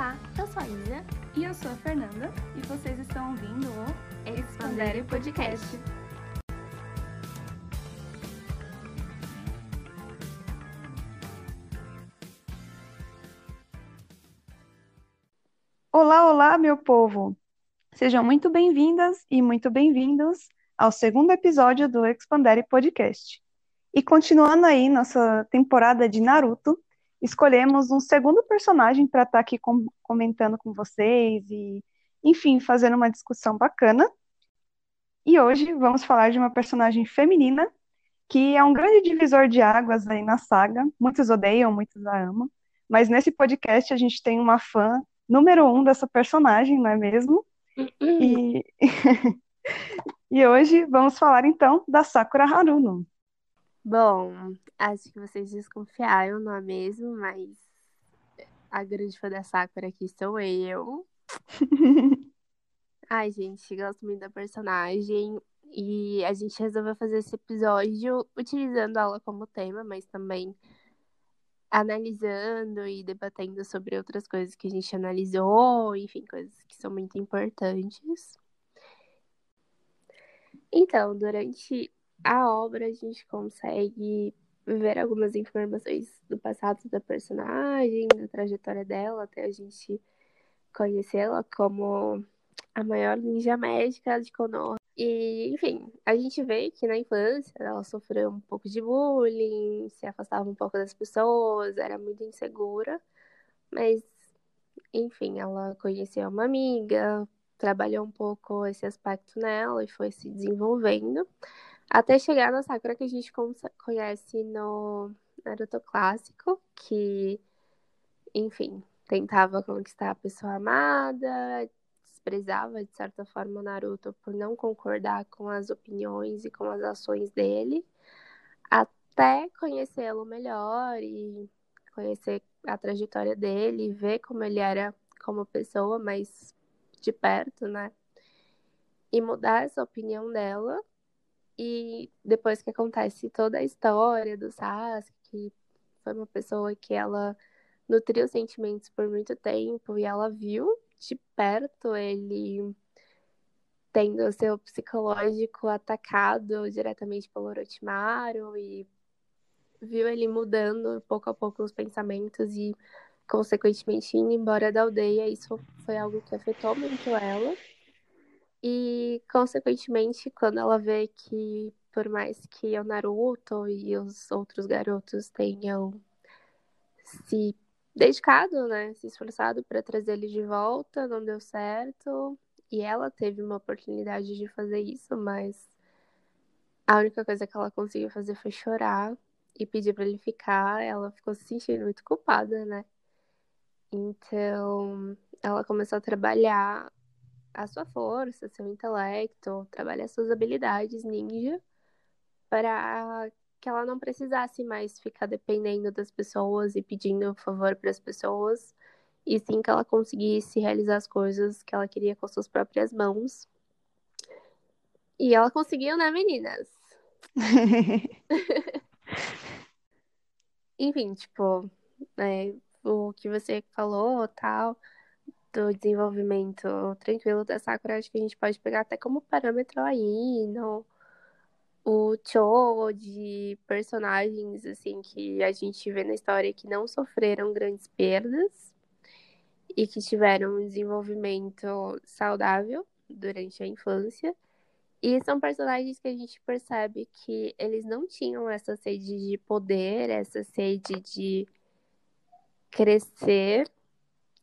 Olá, eu sou a Isa. E eu sou a Fernanda. E vocês estão ouvindo o Expandere Podcast. Olá, olá, meu povo! Sejam muito bem-vindas e muito bem-vindos ao segundo episódio do Expandere Podcast. E continuando aí nossa temporada de Naruto, escolhemos um segundo personagem para estar tá aqui com, comentando com vocês e, enfim, fazendo uma discussão bacana. E hoje vamos falar de uma personagem feminina que é um grande divisor de águas aí na saga. Muitos odeiam, muitos a amam. Mas nesse podcast a gente tem uma fã número um dessa personagem, não é mesmo? E, e hoje vamos falar então da Sakura Haruno. Bom, acho que vocês desconfiaram, não é mesmo? Mas a grande fã da Sakura aqui sou eu. Ai, gente, gosto muito da personagem. E a gente resolveu fazer esse episódio utilizando ela como tema, mas também analisando e debatendo sobre outras coisas que a gente analisou, enfim, coisas que são muito importantes. Então, durante a obra a gente consegue ver algumas informações do passado da personagem, da trajetória dela, até a gente conhecê-la como a maior ninja médica de Konoha. E, enfim, a gente vê que na infância ela sofreu um pouco de bullying, se afastava um pouco das pessoas, era muito insegura, mas, enfim, ela conheceu uma amiga, trabalhou um pouco esse aspecto nela e foi se desenvolvendo. Até chegar na Sakura que a gente conhece no Naruto clássico, que, enfim, tentava conquistar a pessoa amada, desprezava, de certa forma, o Naruto por não concordar com as opiniões e com as ações dele, até conhecê-lo melhor e conhecer a trajetória dele, ver como ele era como pessoa, mas de perto, né? E mudar essa opinião dela e depois que acontece toda a história do Sasuke, que foi uma pessoa que ela nutriu sentimentos por muito tempo e ela viu de perto ele tendo o seu psicológico atacado diretamente pelo Orochimaru e viu ele mudando pouco a pouco os pensamentos e consequentemente indo embora da aldeia. Isso foi algo que afetou muito ela. E, consequentemente, quando ela vê que, por mais que o Naruto e os outros garotos tenham se dedicado, né, se esforçado para trazer ele de volta, não deu certo. E ela teve uma oportunidade de fazer isso, mas a única coisa que ela conseguiu fazer foi chorar e pedir para ele ficar. Ela ficou se sentindo muito culpada, né? Então, ela começou a trabalhar a sua força, seu intelecto, trabalhar suas habilidades ninja para que ela não precisasse mais ficar dependendo das pessoas e pedindo favor para as pessoas, e sim que ela conseguisse realizar as coisas que ela queria com suas próprias mãos. E ela conseguiu, né, meninas? Enfim, tipo, é, o que você falou, tal, do desenvolvimento tranquilo da Sakura, acho que a gente pode pegar até como parâmetro aí, no, o Cho de personagens assim que a gente vê na história que não sofreram grandes perdas e que tiveram um desenvolvimento saudável durante a infância. E são personagens que a gente percebe que eles não tinham essa sede de poder, essa sede de crescer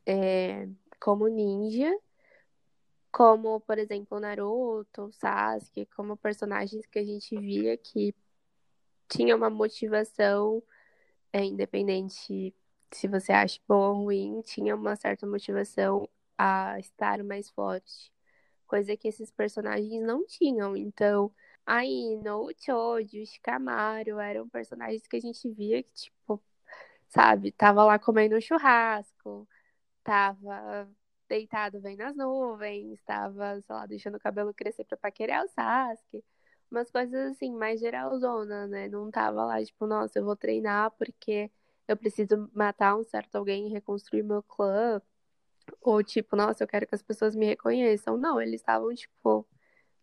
é, como ninja, como, por exemplo, Naruto, Sasuke, como personagens que a gente via que tinha uma motivação é, independente se você acha bom ou ruim, tinha uma certa motivação a estar mais forte. Coisa que esses personagens não tinham. Então, aí no Choji, o Shikamaru eram personagens que a gente via que, tipo, sabe, tava lá comendo um churrasco, tava deitado bem nas nuvens, estava, sei lá, deixando o cabelo crescer pra paquerar o Sasuke. Umas coisas assim, mais geralzona, né? Não tava lá, tipo, nossa, eu vou treinar porque eu preciso matar um certo alguém e reconstruir meu clã. Ou tipo, nossa, eu quero que as pessoas me reconheçam. Não, eles estavam, tipo,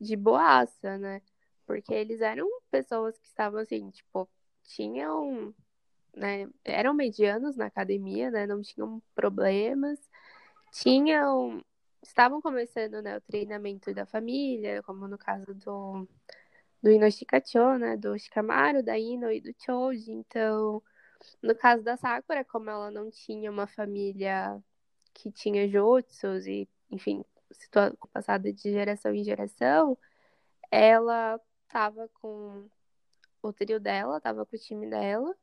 de boaça, né? Porque eles eram pessoas que estavam assim, tipo, tinham, né? Eram medianos na academia, né? Não tinham problemas. Tinham. Estavam começando, né, o treinamento da família, como no caso do, do Inoshikacho, né? Do Shikamaru, da Ino e do Choji. Então, no caso da Sakura, como ela não tinha uma família que tinha jutsus e, enfim, passada de geração em geração, ela tava com o trio dela, tava com o time dela.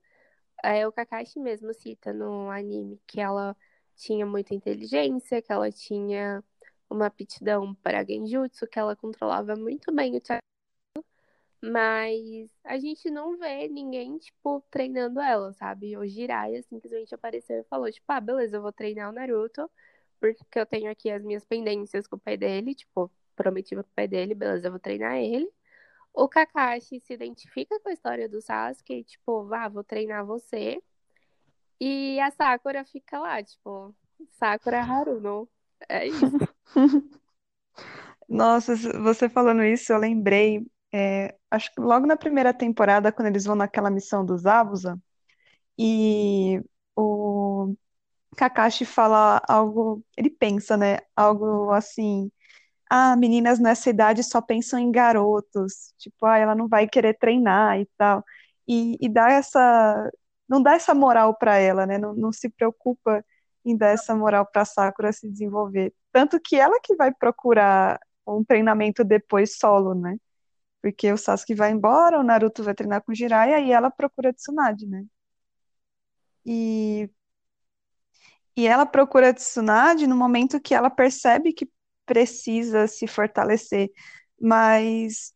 É, o Kakashi mesmo cita no anime que ela tinha muita inteligência, que ela tinha uma aptidão para genjutsu, que ela controlava muito bem o mas a gente não vê ninguém, tipo, treinando ela, sabe? O Jiraiya simplesmente apareceu e falou, tipo, ah, beleza, eu vou treinar o Naruto, porque eu tenho aqui as minhas pendências com o pai dele, tipo, prometi pro pai dele, beleza, eu vou treinar ele. O Kakashi se identifica com a história do Sasuke, tipo, vá, vou treinar você. E a Sakura fica lá, tipo, Sakura Haruno. É isso. Nossa, você falando isso, eu lembrei, é, acho que logo na primeira temporada, quando eles vão naquela missão dos Abusa, e o Kakashi fala algo, ele pensa, né? Algo assim, ah, meninas nessa idade só pensam em garotos, tipo, ah, ela não vai querer treinar e tal. E, e dá essa, não dá essa moral para ela, né? Não, não se preocupa em dar essa moral para Sakura se desenvolver. Tanto que ela que vai procurar um treinamento depois solo, né? Porque o Sasuke vai embora, o Naruto vai treinar com Jiraiya e ela procura Tsunade, né? E e ela procura Tsunade no momento que ela percebe que precisa se fortalecer. Mas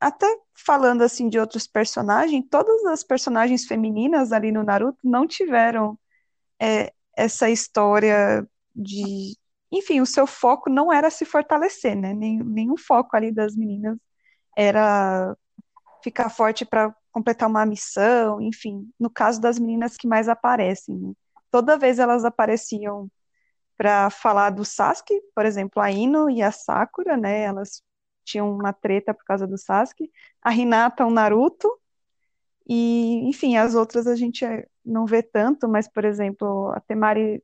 até falando assim de outros personagens, todas as personagens femininas ali no Naruto não tiveram é, essa história de. Enfim, o seu foco não era se fortalecer, né? Nem, nenhum foco ali das meninas era ficar forte para completar uma missão, enfim, no caso das meninas que mais aparecem. Né? Toda vez elas apareciam para falar do Sasuke, por exemplo, a Ino e a Sakura, né? Elas tinham uma treta por causa do Sasuke. A Hinata, o Naruto. E, enfim, as outras a gente não vê tanto, mas, por exemplo, a Temari,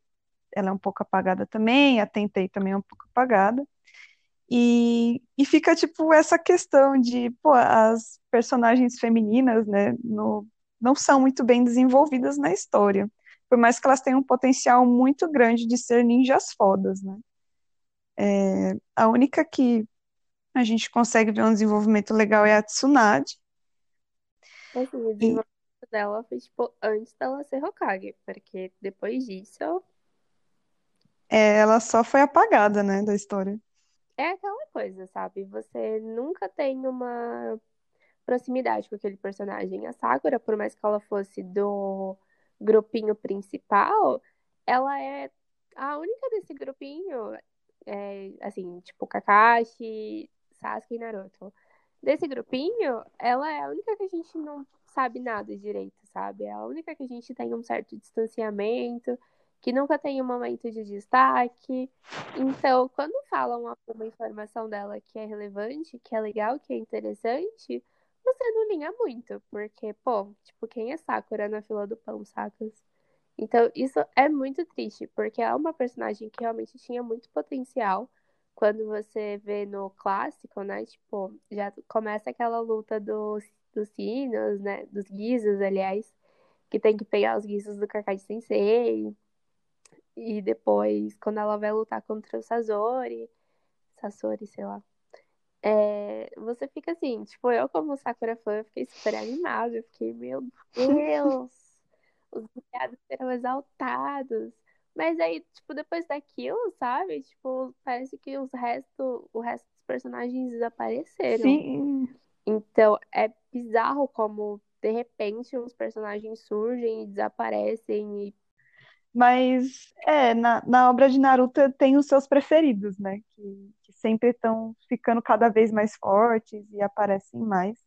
ela é um pouco apagada também, a Tentei também é um pouco apagada. E, e fica, tipo, essa questão de, pô, as personagens femininas, né, no, não são muito bem desenvolvidas na história por mais que elas tenham um potencial muito grande de ser ninjas fodas, né? É, a única que a gente consegue ver um desenvolvimento legal é a Tsunade. Assim, o desenvolvimento e... dela foi, tipo, antes dela ser Hokage, porque depois disso... É, ela só foi apagada, né, da história. É aquela coisa, sabe? Você nunca tem uma proximidade com aquele personagem. A Sakura, por mais que ela fosse do grupinho principal, ela é a única desse grupinho, é, assim, tipo Kakashi, Sasuke e Naruto. Desse grupinho, ela é a única que a gente não sabe nada direito, sabe? É a única que a gente tem um certo distanciamento, que nunca tem um momento de destaque. Então, quando falam alguma informação dela que é relevante, que é legal, que é interessante, você não liga muito, porque, pô, tipo, quem é Sakura na fila do pão, sacas? Então, isso é muito triste, porque é uma personagem que realmente tinha muito potencial. Quando você vê no clássico, né? Tipo, já começa aquela luta dos, dos sinos, né? Dos guizos, aliás, que tem que pegar os guizos do Kakashi Sensei. E depois, quando ela vai lutar contra o Sasori, Sasori, sei lá é, você fica assim, tipo, eu como Sakura fã, eu fiquei super animada, eu fiquei, meu Deus, os viados serão exaltados. Mas aí, tipo, depois daquilo, sabe? Tipo, parece que os resto, o resto dos personagens desapareceram. Sim. Então, é bizarro como, de repente, uns personagens surgem e desaparecem e mas é, na, na obra de Naruto tem os seus preferidos, né? Que sempre estão ficando cada vez mais fortes e aparecem mais.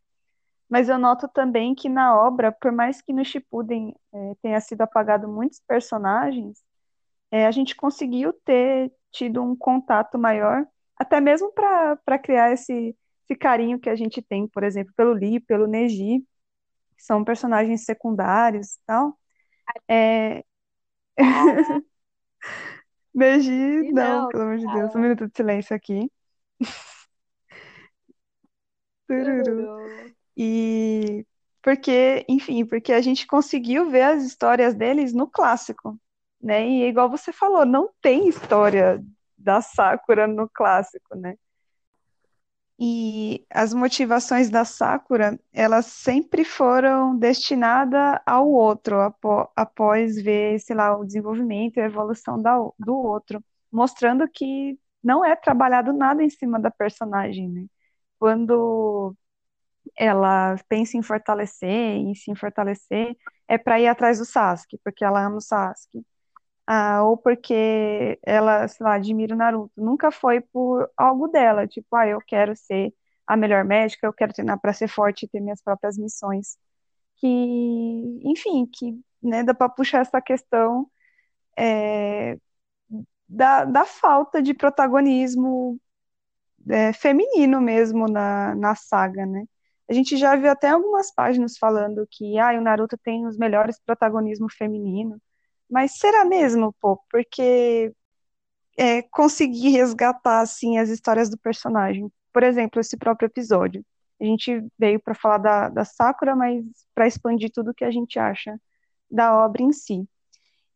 Mas eu noto também que na obra, por mais que no Shippuden é, tenha sido apagado muitos personagens, é, a gente conseguiu ter tido um contato maior, até mesmo para para criar esse, esse carinho que a gente tem, por exemplo, pelo Lee, pelo Neji, que são personagens secundários e tal. É... Neji, não, Não, pelo amor de Deus, um minuto de silêncio aqui. Tururu. Tururu. E porque, enfim, porque a gente conseguiu ver as histórias deles no clássico, né? E igual você falou, não tem história da Sakura no clássico, né? E as motivações da Sakura, elas sempre foram destinadas ao outro, após ver, sei lá, o desenvolvimento e a evolução da- do outro, mostrando que não é trabalhado nada em cima da personagem, né? Quando ela pensa em fortalecer, em se fortalecer, é para ir atrás do Sasuke, porque ela ama o Sasuke. Ah, ou porque ela, sei lá, admira o Naruto. Nunca foi por algo dela, tipo, ah, eu quero ser a melhor médica, eu quero treinar para ser forte e ter minhas próprias missões. Que, enfim, que, né, dá para puxar essa questão é, da, da falta de protagonismo é, feminino mesmo na, na saga, né? A gente já viu até algumas páginas falando que ah, o Naruto tem os melhores protagonismo feminino. Mas será mesmo, pô? Porque é, conseguir resgatar assim as histórias do personagem. Por exemplo, esse próprio episódio. A gente veio para falar da, da Sakura, mas para expandir tudo que a gente acha da obra em si.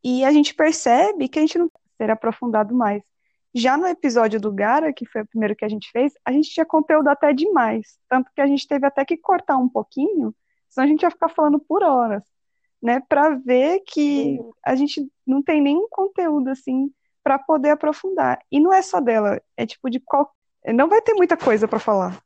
E a gente percebe que a gente não ser aprofundado mais. Já no episódio do Gara, que foi o primeiro que a gente fez, a gente tinha conteúdo até demais. Tanto que a gente teve até que cortar um pouquinho, senão a gente ia ficar falando por horas, né? Para ver que a gente não tem nenhum conteúdo assim para poder aprofundar. E não é só dela, é tipo de qual. Não vai ter muita coisa para falar.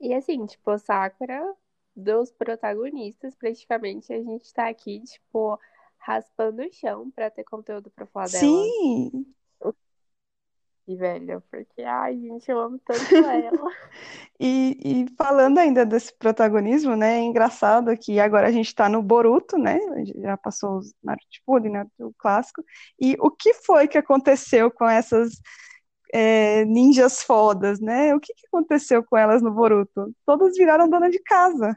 E assim, tipo, Sakura, dos protagonistas, praticamente, a gente tá aqui, tipo, raspando o chão pra ter conteúdo pra falar dela. Sim, velho, porque, ai, gente, eu amo tanto ela. E, e falando ainda desse protagonismo, né, é engraçado que agora a gente está no Boruto, né, já passou os Naruto né, o clássico, e o que foi que aconteceu com essas é, ninjas fodas, né, o que que aconteceu com elas no Boruto? Todas viraram dona de casa.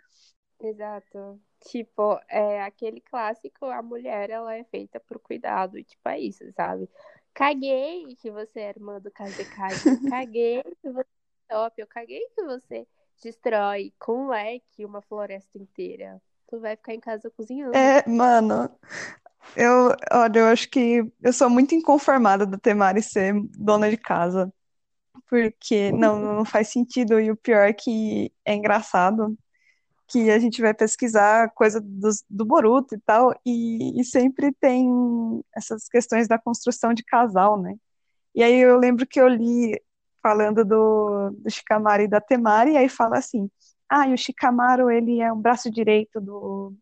Exato. Tipo, é aquele clássico, a mulher, ela é feita pro cuidado, e, tipo, é isso, sabe? Caguei que você é irmã do Kazekage, caguei que você é top, eu caguei que você destrói com um leque uma floresta inteira. Tu vai ficar em casa cozinhando. É, mano, eu, olha, eu acho que eu sou muito inconformada da Temari ser dona de casa, porque não, não faz sentido, e o pior é que é engraçado, que a gente vai pesquisar coisa dos- do, Boruto e tal, e, e sempre tem essas questões da construção de casal, né? E aí eu lembro que eu li falando do, do Shikamaru e da Temari, e aí fala assim, ah, e o Shikamaru, ele é um braço direito do,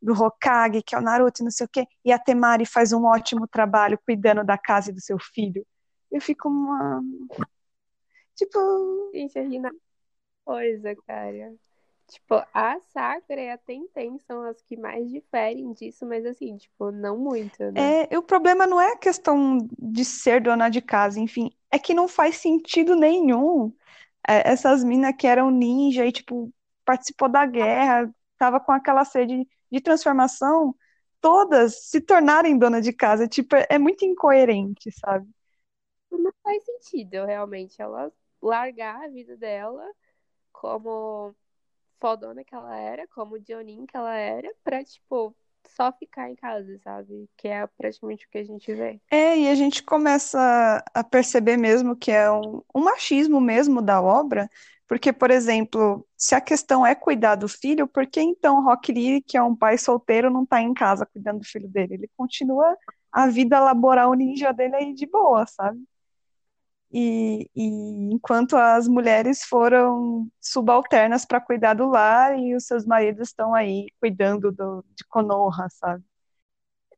do Hokage, que é o Naruto, não sei o quê, e a Temari faz um ótimo trabalho cuidando da casa e do seu filho. Eu fico uma... Tipo, Gente, a Rina coisa, cara. Tipo, a Sakura e a Tenten são as que mais diferem disso, mas assim, tipo, não muito, né? É, o problema não é a questão de ser dona de casa, enfim, é que não faz sentido nenhum. É, essas minas que eram ninja e, tipo, participou da guerra, tava com aquela sede de transformação, todas se tornarem dona de casa. Tipo, é, é muito incoerente, sabe? Não faz sentido, realmente, ela largar a vida dela como fodona que ela era, como Dionin que ela era, pra, tipo, só ficar em casa, sabe? Que é praticamente o que a gente vê. É, e a gente começa a perceber mesmo que é um, um machismo mesmo da obra, porque, por exemplo, se a questão é cuidar do filho, por que então Rock Lee, que é um pai solteiro, não está em casa cuidando do filho dele? Ele continua a vida laboral ninja dele aí de boa, sabe? E, e enquanto as mulheres foram subalternas para cuidar do lar e os seus maridos estão aí cuidando do, de Konoha, sabe?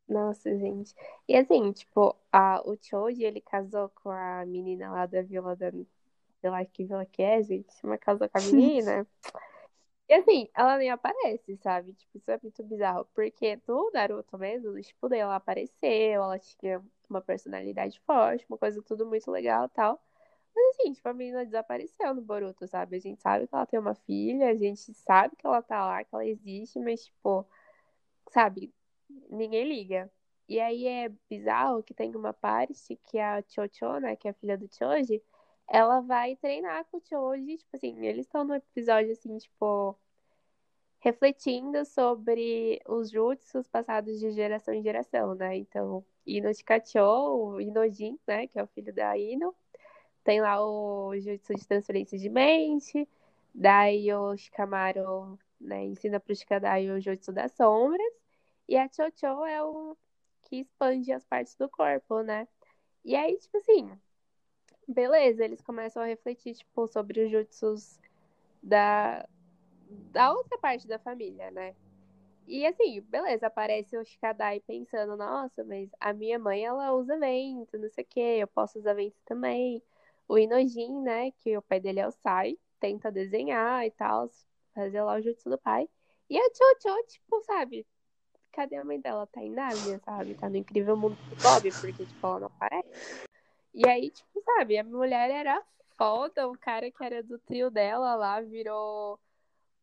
Nossa, gente. E assim, tipo, a, o Choji, ele casou com a menina lá da vila da. Sei lá que vila que é, gente. Mas casou com a menina. E assim, ela nem aparece, sabe? Tipo, isso é muito bizarro. Porque no Naruto mesmo, tipo, daí ela apareceu, ela tinha uma personalidade forte, uma coisa tudo muito legal tal. Mas assim, tipo, a menina desapareceu no Boruto, sabe? A gente sabe que ela tem uma filha, a gente sabe que ela tá lá, que ela existe, mas, tipo, sabe, ninguém liga. E aí é bizarro que tem uma parte que a Chocho, né, que é a filha do Choji, ela vai treinar com o Choji, tipo assim, eles estão no episódio assim, tipo, refletindo sobre os jutsus passados de geração em geração, né? Então, Ino Chikacho, o Inojin, né, que é o filho da Ino, tem lá o jutsu de transferência de mente, daí o Shikamaru, né, ensina pro Shikadai o jutsu das sombras, e a Chocho é o que expande as partes do corpo, né? E aí, tipo assim, beleza, eles começam a refletir, tipo, sobre os jutsus da, da outra parte da família, né? E assim, beleza, aparece o Shikadai pensando, nossa, mas a minha mãe, ela usa vento, não sei o que, eu posso usar vento também. O Inojin, né, que o pai dele é o Sai, tenta desenhar e tal, fazer lá o jutsu do pai. E a Chocho, tipo, sabe, cadê a mãe dela? Tá em Nárnia, sabe? Tá no incrível mundo do Bob, porque, tipo, ela não aparece. E aí, tipo, sabe, a mulher era foda, o cara que era do trio dela lá virou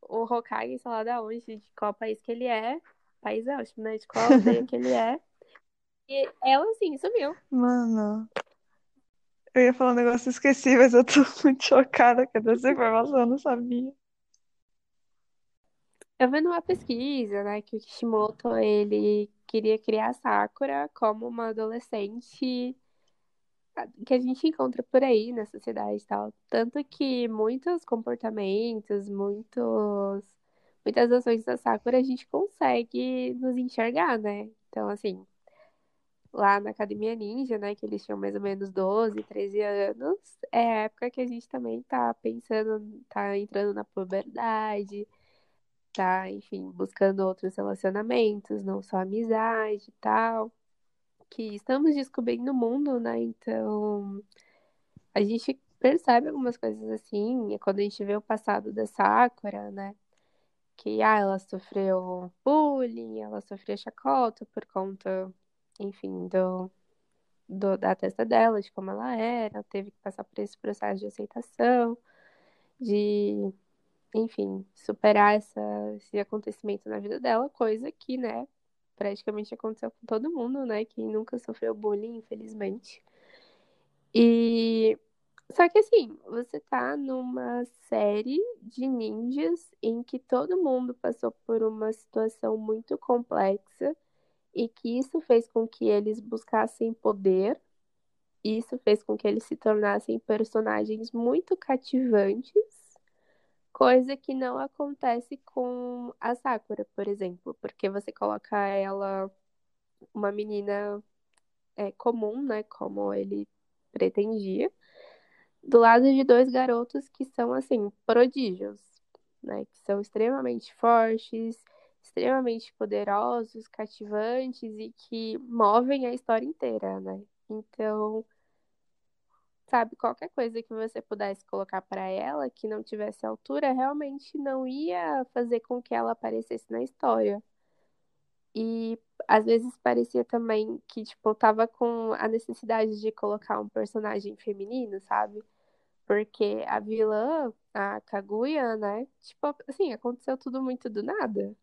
o Hokage, sei lá da onde, de qual país que ele é. País é ótimo, né? De qual aldeia que ele é. E ela, assim, sumiu. Mano, eu ia falar um negócio esqueci, mas eu tô muito chocada com essa informação, eu não sabia. Eu vi numa pesquisa, né, que o Kishimoto, ele queria criar a Sakura como uma adolescente que a gente encontra por aí na sociedade e tal. Tanto que muitos comportamentos, muitos, muitas ações da Sakura a gente consegue nos enxergar, né? Então, assim, lá na Academia Ninja, né, que eles tinham mais ou menos 12, 13 anos, é a época que a gente também tá pensando, tá entrando na puberdade, tá, enfim, buscando outros relacionamentos, não só amizade e tal que estamos descobrindo o mundo, né? Então, a gente percebe algumas coisas assim, é quando a gente vê o passado da Sakura, né? Que ah, ela sofreu bullying, ela sofreu chacota por conta, enfim, do, do, da testa dela, de como ela era, teve que passar por esse processo de aceitação, de, enfim, superar essa, esse acontecimento na vida dela, coisa que, né, praticamente aconteceu com todo mundo, né? Quem nunca sofreu bullying, infelizmente. E só que assim, você tá numa série de ninjas em que todo mundo passou por uma situação muito complexa e que isso fez com que eles buscassem poder, isso fez com que eles se tornassem personagens muito cativantes Coisa que não acontece com a Sakura, por exemplo, porque você coloca ela uma menina é, comum, né, como ele pretendia, do lado de dois garotos que são assim prodígios, né, que são extremamente fortes, extremamente poderosos, cativantes e que movem a história inteira, né? Então, sabe, qualquer coisa que você pudesse colocar para ela que não tivesse altura, realmente não ia fazer com que ela aparecesse na história. E às vezes parecia também que, tipo, tava com a necessidade de colocar um personagem feminino, sabe? Porque a vilã, a Kaguya, né? Tipo, assim, aconteceu tudo muito do nada.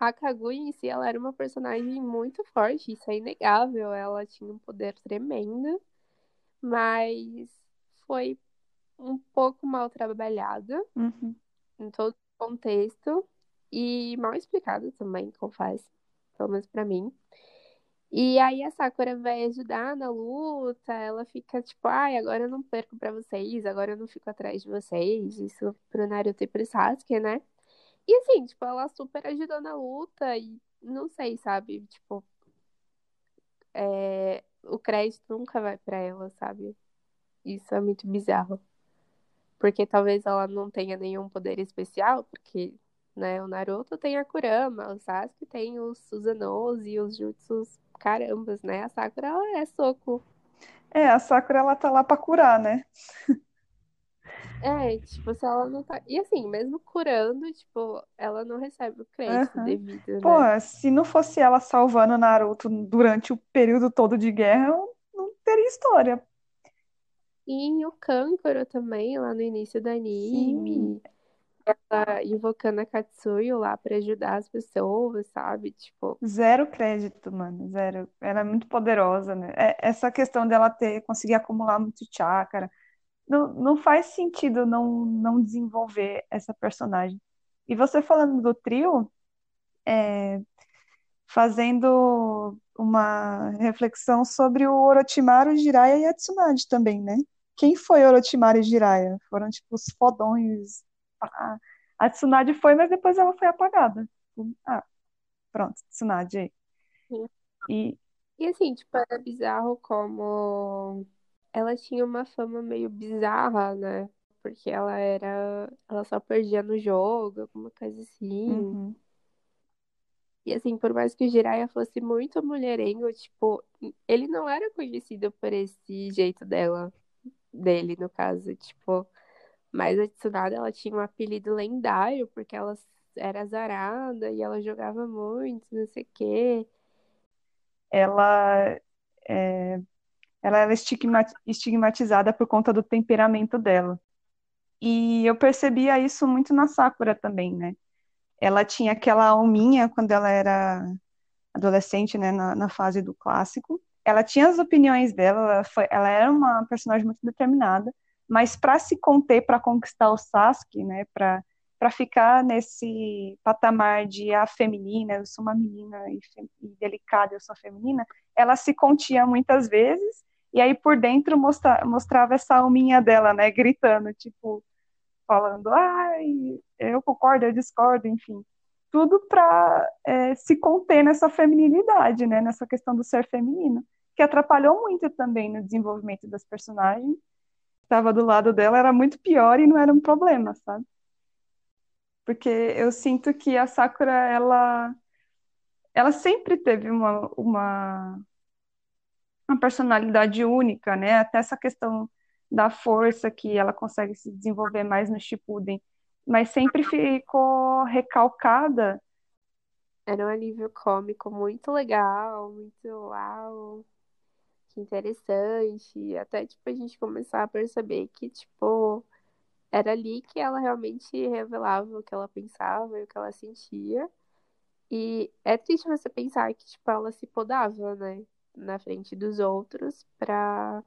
A Kaguya em si, ela era uma personagem muito forte, isso é inegável. Ela tinha um poder tremendo mas foi um pouco mal trabalhada Uhum. em todo o contexto e mal explicada também, confesso, pelo menos pra mim. E aí a Sakura vai ajudar na luta, ela fica tipo, ai, agora eu não perco pra vocês, agora eu não fico atrás de vocês, isso pro Naruto e pro Sasuke, né? E assim, tipo, ela super ajudou na luta e não sei, sabe? Tipo, é, o crédito nunca vai pra ela, sabe? Isso é muito bizarro. Porque talvez ela não tenha nenhum poder especial, porque, né, o Naruto tem a Kurama, o Sasuke tem os Susanos e os Jutsus carambas, né? A Sakura, ela é soco. É, a Sakura ela tá lá pra curar, né? É, tipo, se ela não tá. E assim, mesmo curando, tipo, ela não recebe o crédito Aham. devido, Pô, né? se não fosse ela salvando Naruto durante o período todo de guerra, eu não teria história. E o Kankuro também, lá no início do Sim, anime, ela invocando a Katsuyo lá pra ajudar as pessoas, sabe? Tipo, zero crédito, mano, zero. Ela é muito poderosa, né? É- essa questão dela ter, conseguir acumular muito chakra, não, não faz sentido não, não desenvolver essa personagem. E você falando do trio, fazendo uma reflexão sobre o Orochimaru, Jiraiya e a Tsunade também, né? Quem foi Orochimaru e Jiraiya? Foram, tipo, os fodões. Ah, A Tsunade foi, mas depois ela foi apagada. Ah, pronto, Tsunade aí. E E assim, tipo, era bizarro como ela tinha uma fama meio bizarra, né? Porque ela era. Ela só perdia no jogo, alguma coisa assim. uhum, E assim, por mais que o Jiraiya fosse muito mulherengo, tipo, ele não era conhecido por esse jeito dela, dele, no caso, tipo. Mas a Tsunade, ela tinha um apelido lendário, porque ela era azarada e ela jogava muito, não sei o quê. ela, ela era estigma- estigmatizada por conta do temperamento dela. E eu percebia isso muito na Sakura também, né? Ela tinha aquela alminha quando ela era adolescente, né, na, na fase do clássico. Ela tinha as opiniões dela, ela, foi, ela era uma personagem muito determinada, mas para se conter, para conquistar o Sasuke, né, para para ficar nesse patamar de a feminina, eu sou uma menina e, e, delicada, eu sou feminina, ela se contia muitas vezes e aí por dentro mostra, mostrava essa alminha dela, né, gritando, tipo, falando, ai, eu concordo, eu discordo, enfim. Tudo para é, se conter nessa feminilidade, né? Nessa questão do ser feminino, que atrapalhou muito também no desenvolvimento das personagens. Estava do lado dela era muito pior e não era um problema, sabe? Porque eu sinto que a Sakura, ela, ela sempre teve uma, uma uma personalidade única, né? Até essa questão da força que ela consegue se desenvolver mais no Shippuden, mas sempre ficou recalcada. Era um alívio cômico muito legal, muito uau, que interessante. Até, tipo, a gente começar a perceber que, tipo, era ali que ela realmente revelava o que ela pensava e o que ela sentia. E é triste você pensar que, tipo, ela se podava, né, na frente dos outros pra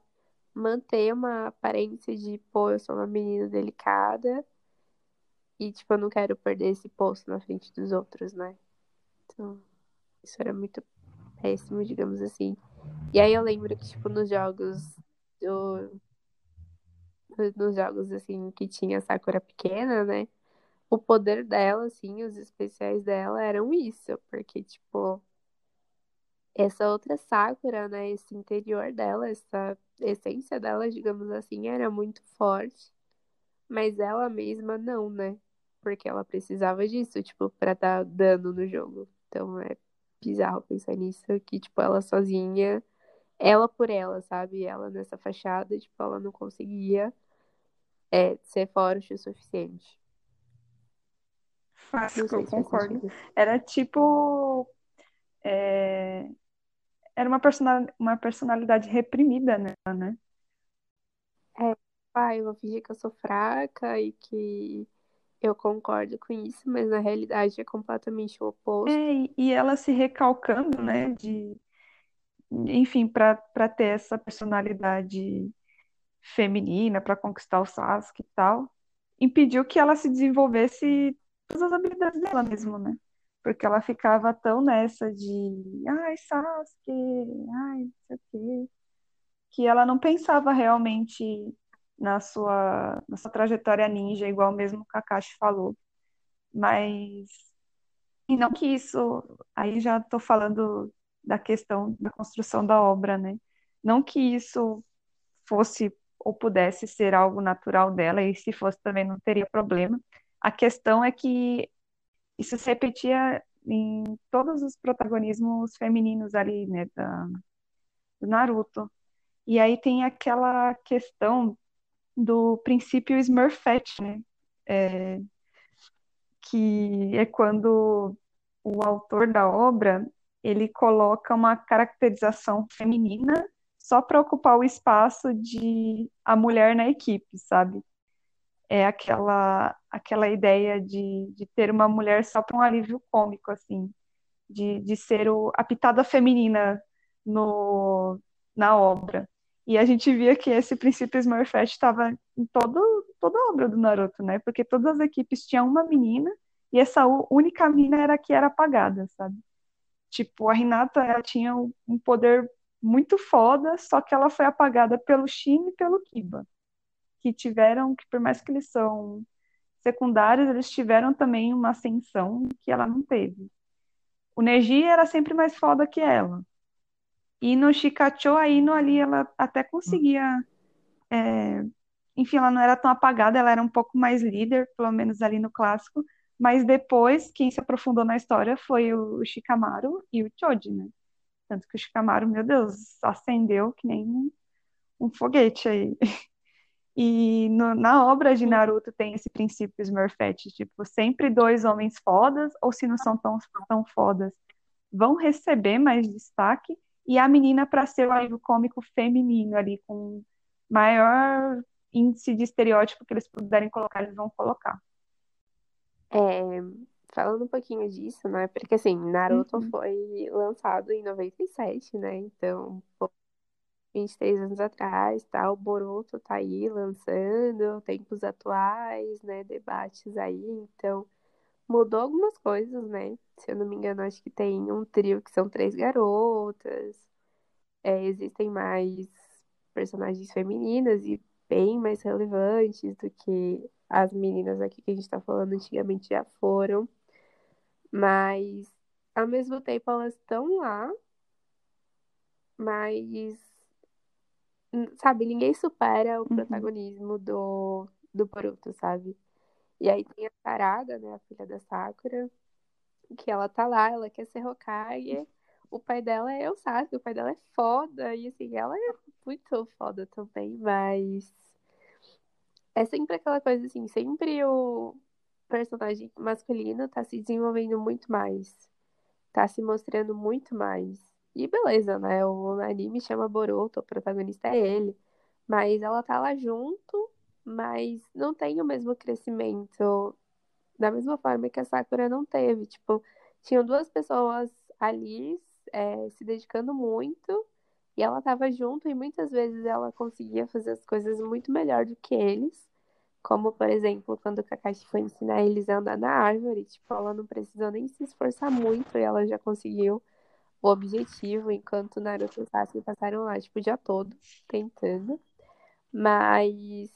manter uma aparência de, pô, eu sou uma menina delicada e, tipo, eu não quero perder esse posto na frente dos outros, né? Então, isso era muito péssimo, digamos assim. E aí eu lembro que, tipo, nos jogos do... Nos jogos, assim, que tinha a Sakura pequena, né? O poder dela, assim, os especiais dela eram isso. Porque, tipo, essa outra Sakura, né? Esse interior dela, essa essência dela, digamos assim, era muito forte. Mas ela mesma não, né? Porque ela precisava disso, tipo, pra dar dano no jogo. Então é bizarro pensar nisso, que, tipo, ela sozinha, ela por ela, sabe? Ela nessa fachada, tipo, ela não conseguia é, ser forte o suficiente. Que eu concordo. Era tipo. é, Era uma, persona... uma personalidade reprimida nela, né? É, ah, eu vou fingir que eu sou fraca e que eu concordo com isso, mas na realidade é completamente o oposto. É, e ela se recalcando, né? De, enfim, para para ter essa personalidade feminina para conquistar o Sasuke e tal, impediu que ela se desenvolvesse todas as habilidades dela mesmo, né? Porque ela ficava tão nessa de, ai, Sasuke, ai, não sei o quê, que ela não pensava realmente na sua, na sua trajetória ninja, igual mesmo o Kakashi falou. Mas, e não que isso, aí já estou falando da questão da construção da obra, né? Não que isso fosse ou pudesse ser algo natural dela, e se fosse também não teria problema. A questão é que isso se repetia em todos os protagonismos femininos ali, né, da, do Naruto. E aí tem aquela questão do princípio Smurfette, né? É, que é quando o autor da obra ele coloca uma caracterização feminina só para ocupar o espaço de a mulher na equipe, sabe? É aquela aquela ideia de, de ter uma mulher só para um alívio cômico, assim, de, de ser o, a pitada feminina no, na obra. E a gente via que esse princípio Smurfette estava em todo, toda a obra do Naruto, né? Porque todas as equipes tinham uma menina e essa única mina era a que era apagada, sabe? Tipo, a Hinata, ela tinha um poder muito foda, só que ela foi apagada pelo Shin e pelo Kiba, que tiveram, que por mais que eles são secundários, eles tiveram também uma ascensão que ela não teve. O Neji era sempre mais foda que ela. E no Shikacho, a Ino ali, ela até conseguia. É, enfim, ela não era tão apagada, ela era um pouco mais líder, pelo menos ali no clássico. Mas depois, quem se aprofundou na história foi o Shikamaru e o Choji, né? Tanto que o Shikamaru, meu Deus, acendeu que nem um, um foguete aí. E no, na obra de Naruto tem esse princípio Smurfette, tipo, sempre dois homens fodas, ou se não são tão, tão fodas, vão receber mais destaque, e a menina para ser o alívio cômico feminino ali, com maior índice de estereótipo que eles puderem colocar, eles vão colocar. É, falando um pouquinho disso, né? Porque assim, Naruto uhum. foi lançado em 97, né? Então, 23 anos atrás, tá? O Boruto tá aí lançando, tempos atuais, né? Debates aí, então mudou algumas coisas, né? Se eu não me engano, acho que tem um trio que são três garotas. É, existem mais personagens femininas e bem mais relevantes do que as meninas aqui que a gente tá falando antigamente já foram. Mas ao mesmo tempo elas estão lá, mas sabe, ninguém supera o uhum. protagonismo do, do Boruto, sabe? E aí tem a Sarada, né, a filha da Sakura, que ela tá lá, ela quer ser Hokage, o pai dela é o Sasuke, o pai dela é foda, e assim, ela é muito foda também, mas é sempre aquela coisa assim, sempre o personagem masculino tá se desenvolvendo muito mais, tá se mostrando muito mais. E beleza, né? O anime chama Boruto, o protagonista é ele, mas ela tá lá junto mas não tem o mesmo crescimento da mesma forma que a Sakura não teve. Tipo, tinham duas pessoas ali é, se dedicando muito e ela tava junto e muitas vezes ela conseguia fazer as coisas muito melhor do que eles. Como, por exemplo, quando o Kakashi foi ensinar eles a andar na árvore, tipo, ela não precisou nem se esforçar muito e ela já conseguiu o objetivo, enquanto Naruto e Sasuke passaram lá, tipo, o dia todo tentando. Mas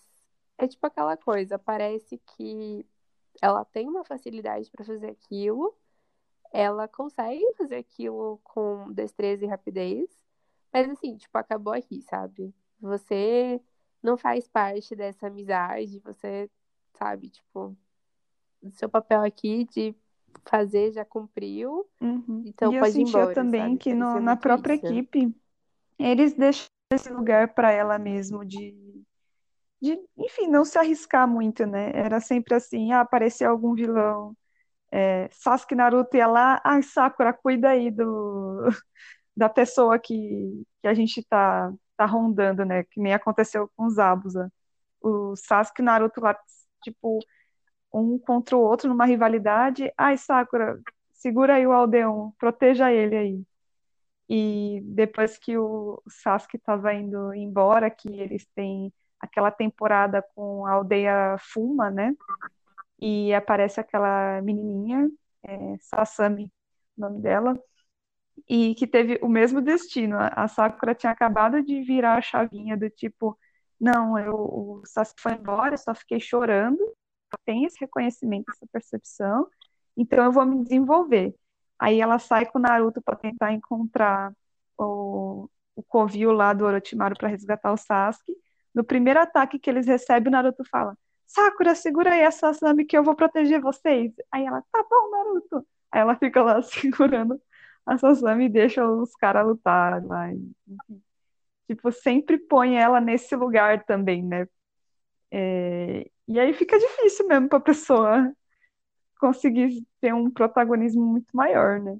é tipo aquela coisa, parece que ela tem uma facilidade para fazer aquilo, ela consegue fazer aquilo com destreza e rapidez, mas assim, tipo, acabou aqui, sabe? Você não faz parte dessa amizade, você, sabe, tipo, seu papel aqui de fazer já cumpriu, uhum. então e pode eu sentia embora, também sabe? que no, na própria isso. equipe eles deixam esse lugar para ela mesmo de de, enfim, não se arriscar muito, né? Era sempre assim, ah, aparecia algum vilão, é, Sasuke Naruto ia lá, ah, Sakura, cuida aí do, da pessoa que, que a gente tá, tá rondando, né? Que nem aconteceu com os Abusa. O Sasuke e Naruto lá, tipo, um contra o outro numa rivalidade, ai, Sakura, segura aí o Aldeon, proteja ele aí. E depois que o Sasuke estava indo embora, que eles têm aquela temporada com a aldeia Fuma, né? E aparece aquela menininha, é, Sasami, o nome dela, e que teve o mesmo destino. A Sakura tinha acabado de virar a chavinha do tipo, não, eu, o Sasuke foi embora, eu só fiquei chorando, tem esse reconhecimento, essa percepção, então eu vou me desenvolver. Aí ela sai com o Naruto para tentar encontrar o, o covil lá do Orochimaru para resgatar o Sasuke. No primeiro ataque que eles recebem, o Naruto fala: Sakura, segura aí essa Sasami que eu vou proteger vocês. Aí ela, tá bom, Naruto. Aí ela fica lá segurando a Sasami e deixa os caras lutar lá. Tipo, sempre põe ela nesse lugar também, né? É, e aí fica difícil mesmo para a pessoa conseguir ter um protagonismo muito maior, né?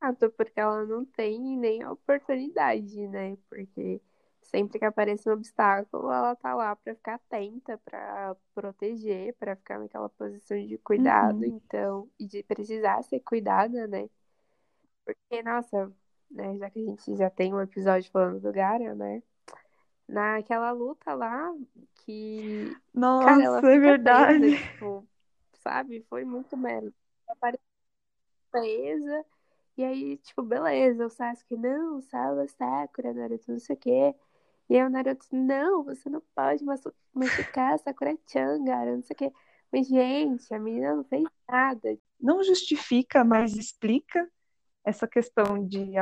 Até porque ela não tem nem a oportunidade, né? Porque sempre que aparece um obstáculo, ela tá lá para ficar atenta, para proteger, para ficar naquela posição de cuidado, Uhum. então, e de precisar ser cuidada, né? Porque, nossa, né, já que a gente já tem um episódio falando do Gara, né? Naquela luta lá, que, cara, ela Nossa, é verdade. presa, tipo, sabe? Foi muito merda. Ela presa, e aí, tipo, beleza, o Sasuke, não, salva a Sakura, Naruto, não sei o quê. E aí o Naruto, não, você não pode machu- machucar a Sakura-chan, cara, não sei o quê. Mas, gente, a menina não fez nada. Não justifica, mas explica essa questão de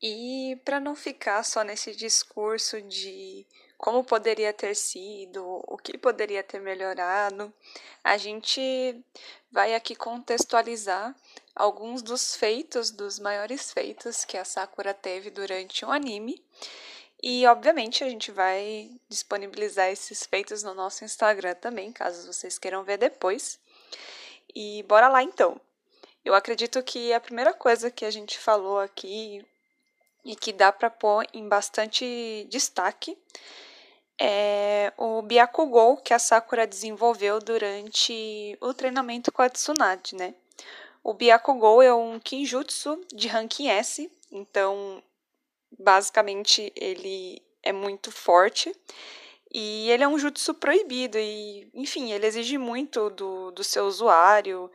E para não ficar só nesse discurso de como poderia ter sido, o que poderia ter melhorado, a gente vai aqui contextualizar alguns dos feitos, dos maiores feitos que a Sakura teve durante o anime. E obviamente a gente vai disponibilizar esses feitos no nosso Instagram também, caso vocês queiram ver depois. E bora lá então. Eu acredito que a primeira coisa que a gente falou aqui e que dá para pôr em bastante destaque é o Byakugou que a Sakura desenvolveu durante o treinamento com a Tsunade, né? O Byakugou é um Kinjutsu de ranking S, então basicamente ele é muito forte e ele é um jutsu proibido e, enfim, ele exige muito do, do seu usuário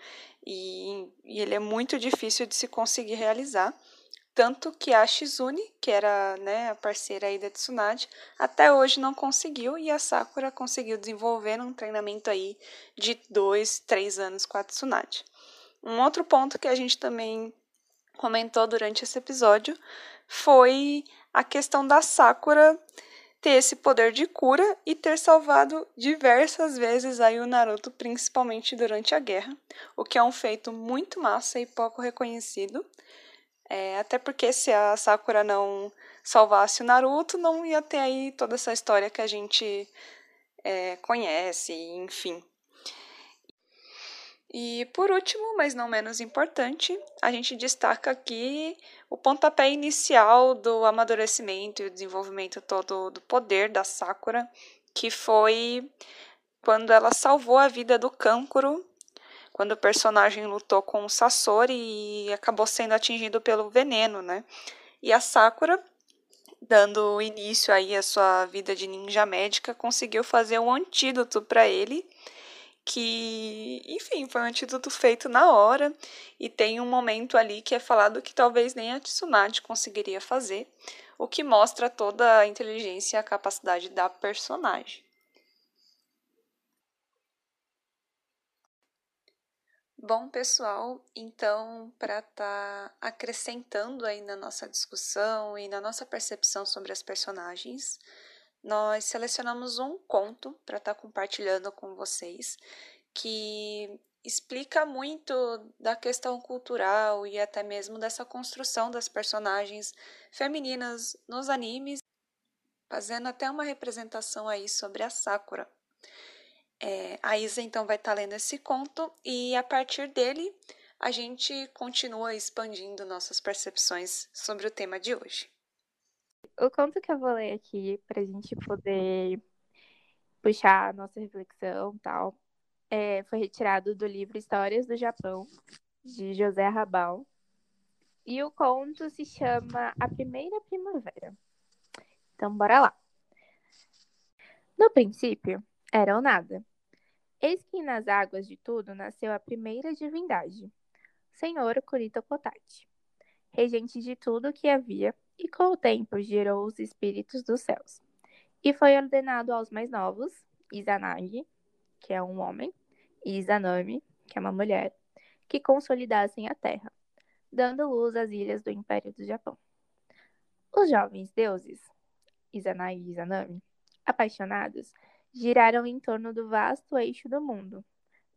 e, e ele é muito difícil de se conseguir realizar. Tanto que a Shizune, que era né, a parceira aí da Tsunade, até hoje não conseguiu e a Sakura conseguiu desenvolver um treinamento aí de dois, três anos com a Tsunade. Um outro ponto que a gente também comentou durante esse episódio foi a questão da Sakura ter esse poder de cura e ter salvado diversas vezes aí o Naruto, principalmente durante a guerra, o que é um feito muito massa e pouco reconhecido. É, até porque se a Sakura não salvasse o Naruto, não ia ter aí toda essa história que a gente é, conhece, enfim. E por último, mas não menos importante, a gente destaca aqui o pontapé inicial do amadurecimento e o desenvolvimento todo do poder da Sakura, que foi quando ela salvou a vida do Kankuro, quando o personagem lutou com o Sasori e acabou sendo atingido pelo veneno, né? E a Sakura, dando início aí à sua vida de ninja médica, conseguiu fazer um antídoto para ele que, enfim, foi um antídoto feito na hora e tem um momento ali que é falado que talvez nem a Tsunade conseguiria fazer, o que mostra toda a inteligência e a capacidade da personagem. Bom, pessoal, então, para estar tá acrescentando aí na nossa discussão e na nossa percepção sobre as personagens, nós selecionamos um conto para estar tá compartilhando com vocês que explica muito da questão cultural e até mesmo dessa construção das personagens femininas nos animes, fazendo até uma representação aí sobre a Sakura. É, a Isa então vai estar tá lendo esse conto e a partir dele a gente continua expandindo nossas percepções sobre o tema de hoje. O conto que eu vou ler aqui, para a gente poder puxar a nossa reflexão tal, é, foi retirado do livro Histórias do Japão, de José Rabal. E o conto se chama A Primeira Primavera. Então, bora lá. No princípio, era o nada. Eis que nas águas de tudo nasceu a primeira divindade, Senhor Kurita regente de tudo que havia, e com o tempo gerou os espíritos dos céus. E foi ordenado aos mais novos, Izanagi, que é um homem, e Izanami, que é uma mulher, que consolidassem a terra, dando luz às ilhas do Império do Japão. Os jovens deuses, Izanagi e Izanami, apaixonados, giraram em torno do vasto eixo do mundo.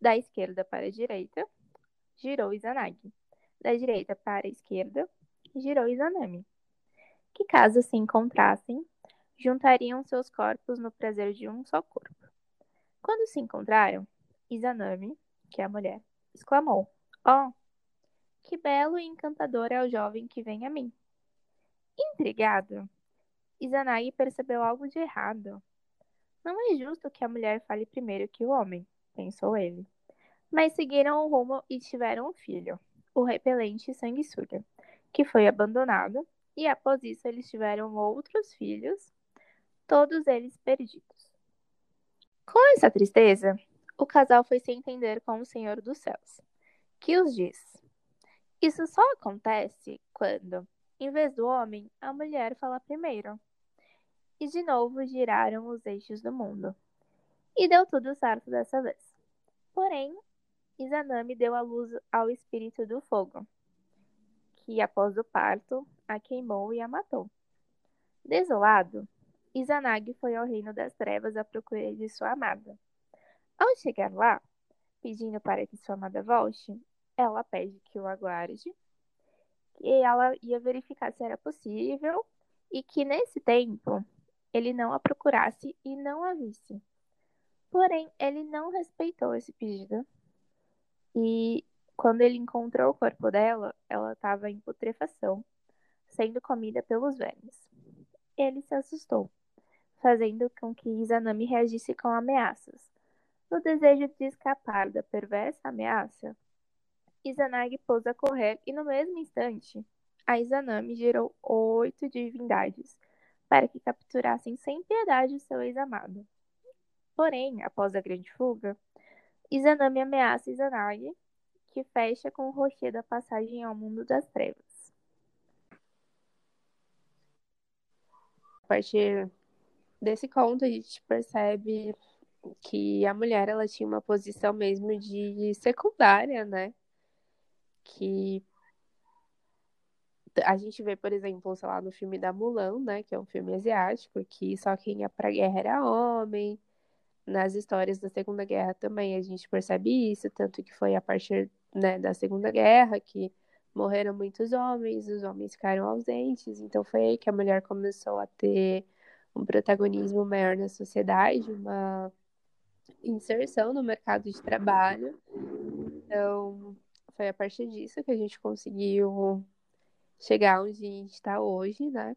Da esquerda para a direita, girou Izanagi. Da direita para a esquerda, girou Izanami. Que caso se encontrassem, juntariam seus corpos no prazer de um só corpo. Quando se encontraram, Izanami, que é a mulher, exclamou: Oh, que belo e encantador é o jovem que vem a mim. Intrigado, Izanagi percebeu algo de errado. Não é justo que a mulher fale primeiro que o homem, pensou ele. Mas seguiram o rumo e tiveram um filho, o repelente sanguessuga, que foi abandonado, e após isso eles tiveram outros filhos, todos eles perdidos. Com essa tristeza, o casal foi se entender com o Senhor dos Céus, que os diz: Isso só acontece quando, em vez do homem, a mulher fala primeiro. E de novo giraram os eixos do mundo. E deu tudo certo dessa vez. Porém, Izanami deu a luz ao espírito do fogo, que após o parto a queimou e a matou. Desolado, Izanagi foi ao reino das trevas à procura de sua amada. Ao chegar lá, pedindo para que sua amada volte, ela pede que o aguarde, que ela ia verificar se era possível e que nesse tempo ele não a procurasse e não a visse. Porém, ele não respeitou esse pedido e quando ele encontrou o corpo dela, ela estava em putrefação, sendo comida pelos vermes. Ele se assustou fazendo com que Izanami reagisse com ameaças. No desejo de escapar da perversa ameaça, Izanagi pôs a correr e, no mesmo instante, a Izanami gerou oito divindades para que capturassem sem piedade o seu ex-amado. Porém, após a grande fuga, Izanami ameaça Izanagi, que fecha com o rocher da passagem ao mundo das trevas. A partir desse conto a gente percebe que a mulher ela tinha uma posição mesmo de secundária, né? Que a gente vê, por exemplo, sei lá, no filme da Mulan, né, que é um filme asiático, que só quem ia pra guerra era homem. Nas histórias da Segunda Guerra também a gente percebe isso, tanto que foi a partir, né, da Segunda Guerra que morreram muitos homens, os homens ficaram ausentes, então foi aí que a mulher começou a ter um protagonismo maior na sociedade, uma inserção no mercado de trabalho. Então, foi a partir disso que a gente conseguiu chegar onde a gente está hoje, né?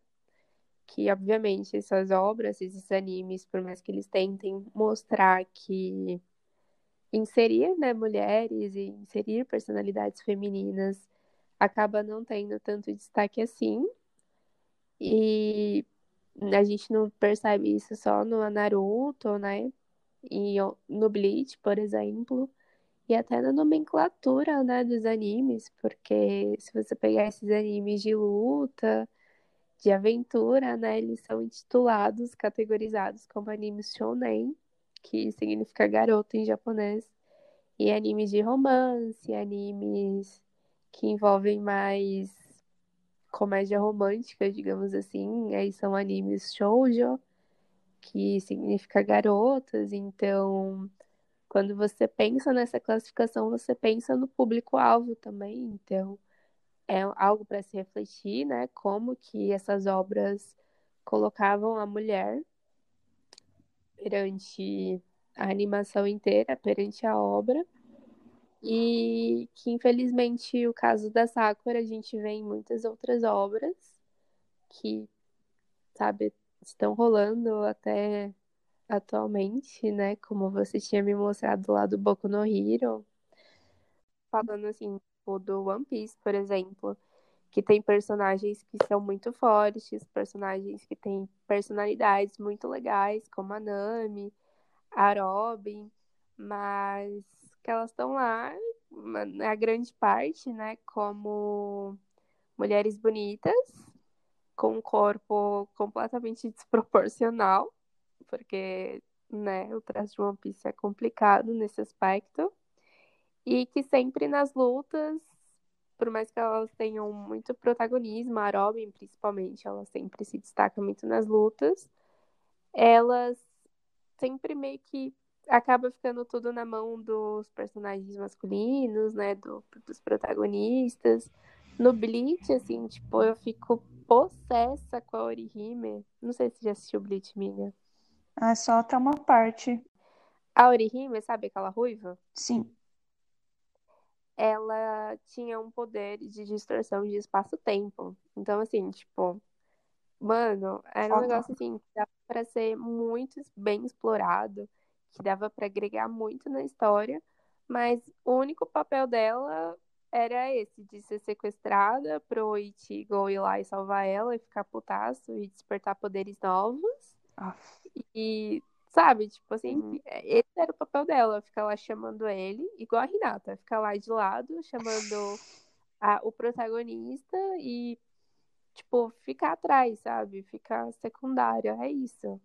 Que, obviamente, essas obras, esses animes, por mais que eles tentem mostrar que inserir né, mulheres e inserir personalidades femininas acaba não tendo tanto destaque assim. E a gente não percebe isso só no Naruto, né? E no Bleach, por exemplo. E até na nomenclatura, né, dos animes, porque se você pegar esses animes de luta, de aventura, né, eles são intitulados, categorizados como animes shonen, que significa garoto em japonês, e animes de romance, animes que envolvem mais comédia romântica, digamos assim. Aí são animes shoujo, que significa garotas. Então, quando você pensa nessa classificação, você pensa no público-alvo também. Então, é algo para se refletir, né? Como que essas obras colocavam a mulher perante a animação inteira, perante a obra. E que infelizmente o caso da Sakura a gente vê em muitas outras obras que, sabe, estão rolando até atualmente, né? Como você tinha me mostrado lá do Boku no Hero. Falando assim, tipo, do One Piece, por exemplo, que tem personagens que são muito fortes, personagens que têm personalidades muito legais, como a Nami, a Robin, mas que elas estão lá, a grande parte, né, como mulheres bonitas, com um corpo completamente desproporcional, porque, né, o traço de One Piece é complicado nesse aspecto, e que sempre nas lutas, por mais que elas tenham muito protagonismo, a Robin principalmente, ela sempre se destaca muito nas lutas, elas sempre meio que acaba ficando tudo na mão dos personagens masculinos, né? Do, dos protagonistas. No Bleach, assim, tipo, eu fico possessa com a Orihime. Não sei se já assistiu Bleach, Miga. Ah, só até uma parte. A Orihime, sabe aquela ruiva? Sim. Ela tinha um poder de distorção de espaço-tempo. Então, assim, tipo, mano, era um negócio assim que dava pra ser muito bem explorado, que dava pra agregar muito na história, mas o único papel dela era esse, de ser sequestrada pro Ichigo ir lá e salvar ela e ficar putaço e despertar poderes novos. E, sabe, tipo assim, Uhum. esse era o papel dela, ficar lá chamando ele, igual a Hinata, ficar lá de lado, chamando a- o protagonista e, tipo, ficar atrás, sabe? Ficar secundária, é isso.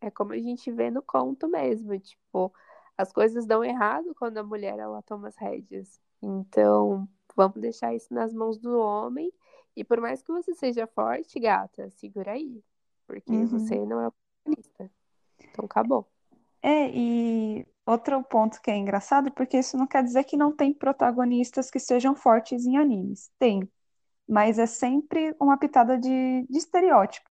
É como a gente vê no conto mesmo, tipo, as coisas dão errado quando a mulher, ela toma as rédeas. Então, vamos deixar isso nas mãos do homem, e por mais que você seja forte, gata, segura aí, porque Uhum. você não é o Então, acabou. É, e outro ponto que é engraçado, porque isso não quer dizer que não tem protagonistas que sejam fortes em animes. Tem, mas é sempre uma pitada de, de estereótipo.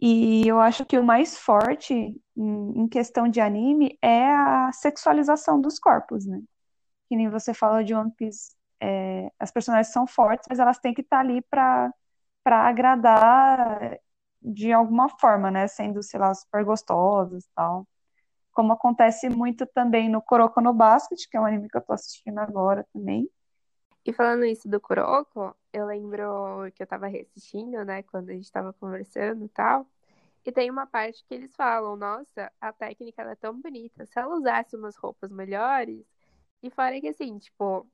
E eu acho que o mais forte em, em questão de anime é a sexualização dos corpos, né? Que nem você falou de One Piece, é, as personagens são fortes, mas elas têm que estar ali para para agradar de alguma forma, né? Sendo, sei lá, super gostosas e tal como acontece muito também no Kuroko no Basket, que é um anime que eu tô assistindo agora também. E falando isso do Kuroko, eu lembro que eu tava reassistindo, né, quando a gente tava conversando e tal. E tem uma parte que eles falam, nossa, a técnica é tão bonita. Se ela usasse umas roupas melhores, e fora que assim, tipo,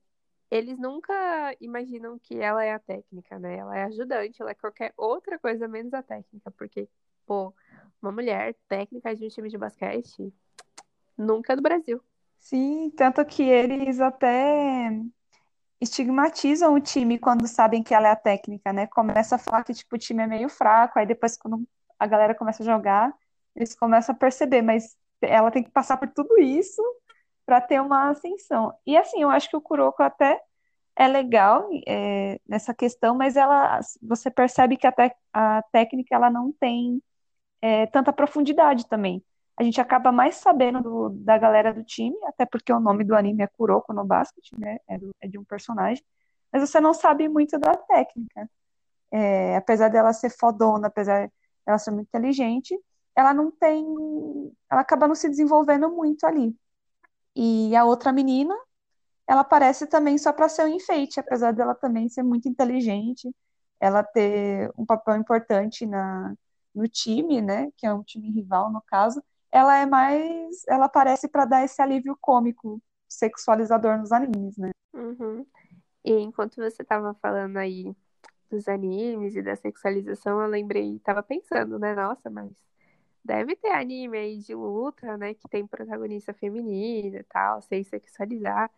eles nunca imaginam que ela é a técnica, né? Ela é ajudante, ela é qualquer outra coisa menos a técnica, porque, pô, uma mulher técnica de um time de basquete, nunca do Brasil. Sim, tanto que eles até estigmatizam o time quando sabem que ela é a técnica, né? Começa a falar que tipo, o time é meio fraco, aí depois quando a galera começa a jogar, eles começam a perceber, mas ela tem que passar por tudo isso para ter uma ascensão. E assim, eu acho que o Kuroko até é legal é, nessa questão, mas ela, você percebe que a, te- a técnica ela não tem é, tanta profundidade também. A gente acaba mais sabendo do- da galera do time, até porque o nome do anime é Kuroko no Basket, né? É, do- é de um personagem, mas você não sabe muito da técnica. É, apesar dela ser fodona, apesar dela ser muito inteligente, ela não tem. Ela acaba não se desenvolvendo muito ali. E a outra menina, ela aparece também só para ser um enfeite, apesar dela também ser muito inteligente, ela ter um papel importante na, no time, né, que é um time rival no caso, ela é mais, ela aparece para dar esse alívio cômico sexualizador nos animes, né? Uhum. E enquanto você tava falando aí dos animes e da sexualização, eu lembrei, tava pensando, né? Nossa, mas deve ter anime aí de luta, né? Que tem protagonista feminina e tal, sem sexualizar.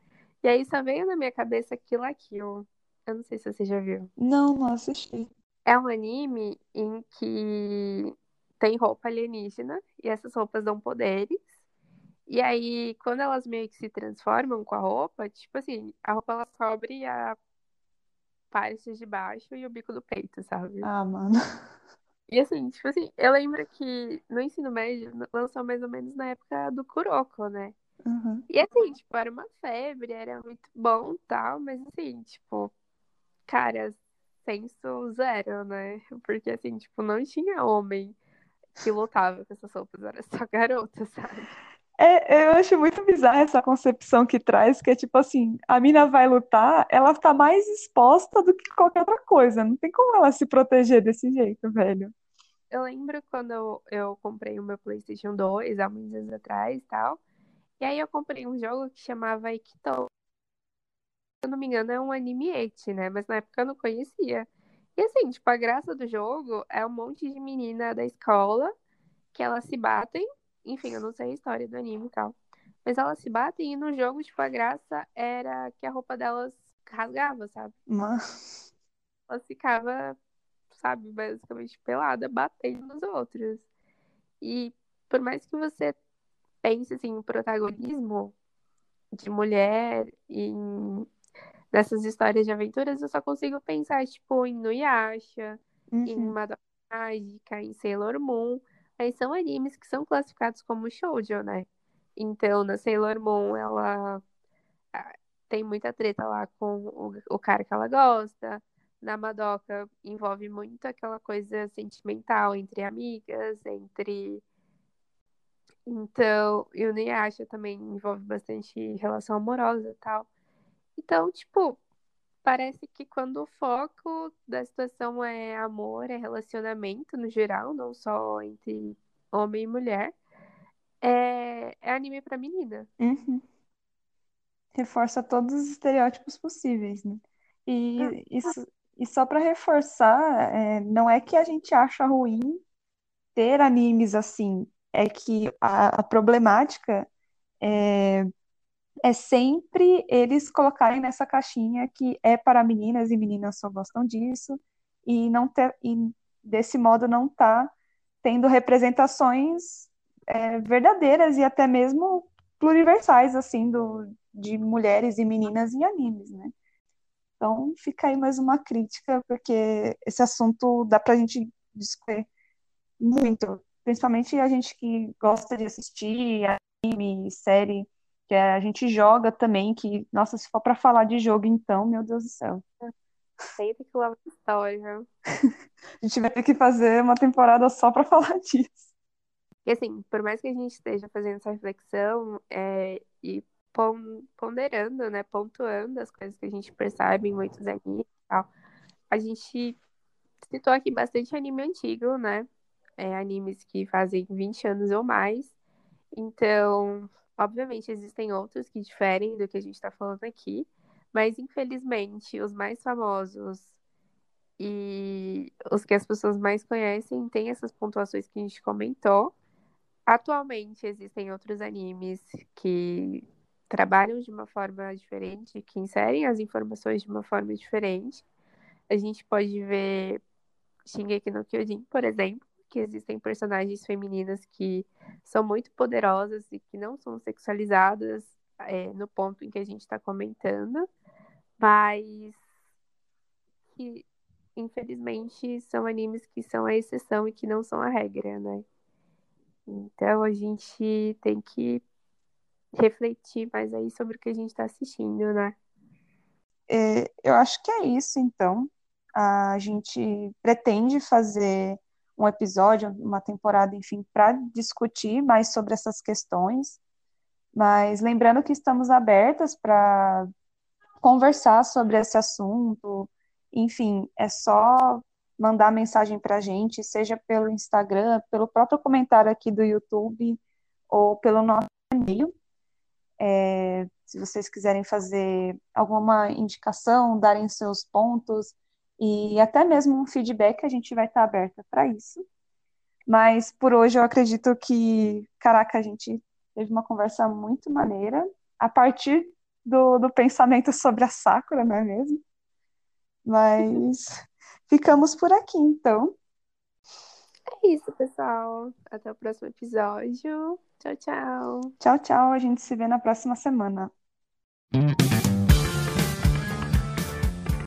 E aí só veio na minha cabeça Kill la Kill. Eu não sei se você já viu. Não, não assisti. É um anime em que tem roupa alienígena e essas roupas dão poderes. E aí, quando elas meio que se transformam com a roupa, tipo assim, a roupa ela cobre a parte de baixo e o bico do peito, sabe? Ah, mano. E assim, tipo assim, eu lembro que no ensino médio lançou mais ou menos na época do Kuroko, né? Uhum. E assim, tipo, era uma febre, era muito bom tal, mas assim, tipo, cara, senso zero, né? Porque assim, tipo, não tinha homem que lutava com essas roupas, era só garota, sabe? É, eu acho muito bizarra essa concepção que traz, que é tipo assim, a mina vai lutar, ela tá mais exposta do que qualquer outra coisa. Não tem como ela se proteger desse jeito, velho. Eu lembro quando eu, eu comprei o meu PlayStation 2 há muitos anos atrás e tal. E aí eu comprei um jogo que chamava Aikido. Se eu não me engano, é um anime né? Mas na época eu não conhecia. E assim, tipo, a graça do jogo é um monte de menina da escola que elas se batem. Enfim, eu não sei a história do anime e tal. Mas elas se batem e no jogo, tipo, a graça era que a roupa delas rasgava, sabe? Mano. Elas ficavam, sabe, basicamente pelada, batendo nos outros. E por mais que você pense assim, em protagonismo de mulher em nessas histórias de aventuras, eu só consigo pensar, tipo, em Nuyasha, em Uhum. Madoka Mágica, em Sailor Moon. Aí são animes que são classificados como shoujo, né? Então, na Sailor Moon, ela ah, tem muita treta lá com o, o cara que ela gosta. Na Madoka, envolve muito aquela coisa sentimental entre amigas, entre. Então, e o Nuyasha também envolve bastante relação amorosa e tal. Então, tipo, parece que quando o foco da situação é amor, é relacionamento no geral, não só entre homem e mulher, é, é anime pra menina. Uhum. Reforça todos os estereótipos possíveis, né? E, Ah. isso, e só para reforçar, é, não é que a gente acha ruim ter animes assim, é que a, a problemática é, é sempre eles colocarem nessa caixinha que é para meninas e meninas só gostam disso, e não ter, e desse modo não tá tendo representações é, verdadeiras e até mesmo pluriversais, assim, do, de mulheres e meninas em animes, né? Então, fica aí mais uma crítica, porque esse assunto dá pra gente discutir muito, principalmente a gente que gosta de assistir anime, série, que a gente joga também, que, nossa, se for pra falar de jogo, então, meu Deus do céu. Sempre que leva história. A gente vai ter que fazer uma temporada só pra falar disso. E assim, por mais que a gente esteja fazendo essa reflexão é, e ponderando, né, pontuando as coisas que a gente percebe em muitos animes e tal, a gente citou aqui bastante anime antigo, né? É, animes que fazem 20 anos ou mais. Então, obviamente, existem outros que diferem do que a gente está falando aqui, mas infelizmente os mais famosos e os que as pessoas mais conhecem têm essas pontuações que a gente comentou. Atualmente existem outros animes que trabalham de uma forma diferente, que inserem as informações de uma forma diferente. A gente pode ver Shingeki no Kyojin, por exemplo, que existem personagens femininas que são muito poderosas e que não são sexualizadas é, no ponto em que a gente está comentando, mas que infelizmente são animes que são a exceção e que não são a regra, né? Então a gente tem que refletir mais aí sobre o que a gente está assistindo, né? É, eu acho que é isso, então. A gente pretende fazer um episódio, uma temporada, enfim, para discutir mais sobre essas questões. Mas lembrando que estamos abertas para conversar sobre esse assunto. Enfim, é só mandar mensagem para a gente, seja pelo Instagram, pelo próprio comentário aqui do YouTube ou pelo nosso e-mail. É, se vocês quiserem fazer alguma indicação, darem seus pontos e até mesmo um feedback, a gente vai estar aberta para isso. Mas por hoje eu acredito que, caraca, a gente teve uma conversa muito maneira, a partir do, do pensamento sobre a Sakura, não é mesmo? Mas ficamos por aqui, então. É isso, pessoal. Até o próximo episódio. Tchau, tchau. Tchau, tchau. A gente se vê na próxima semana. Hum.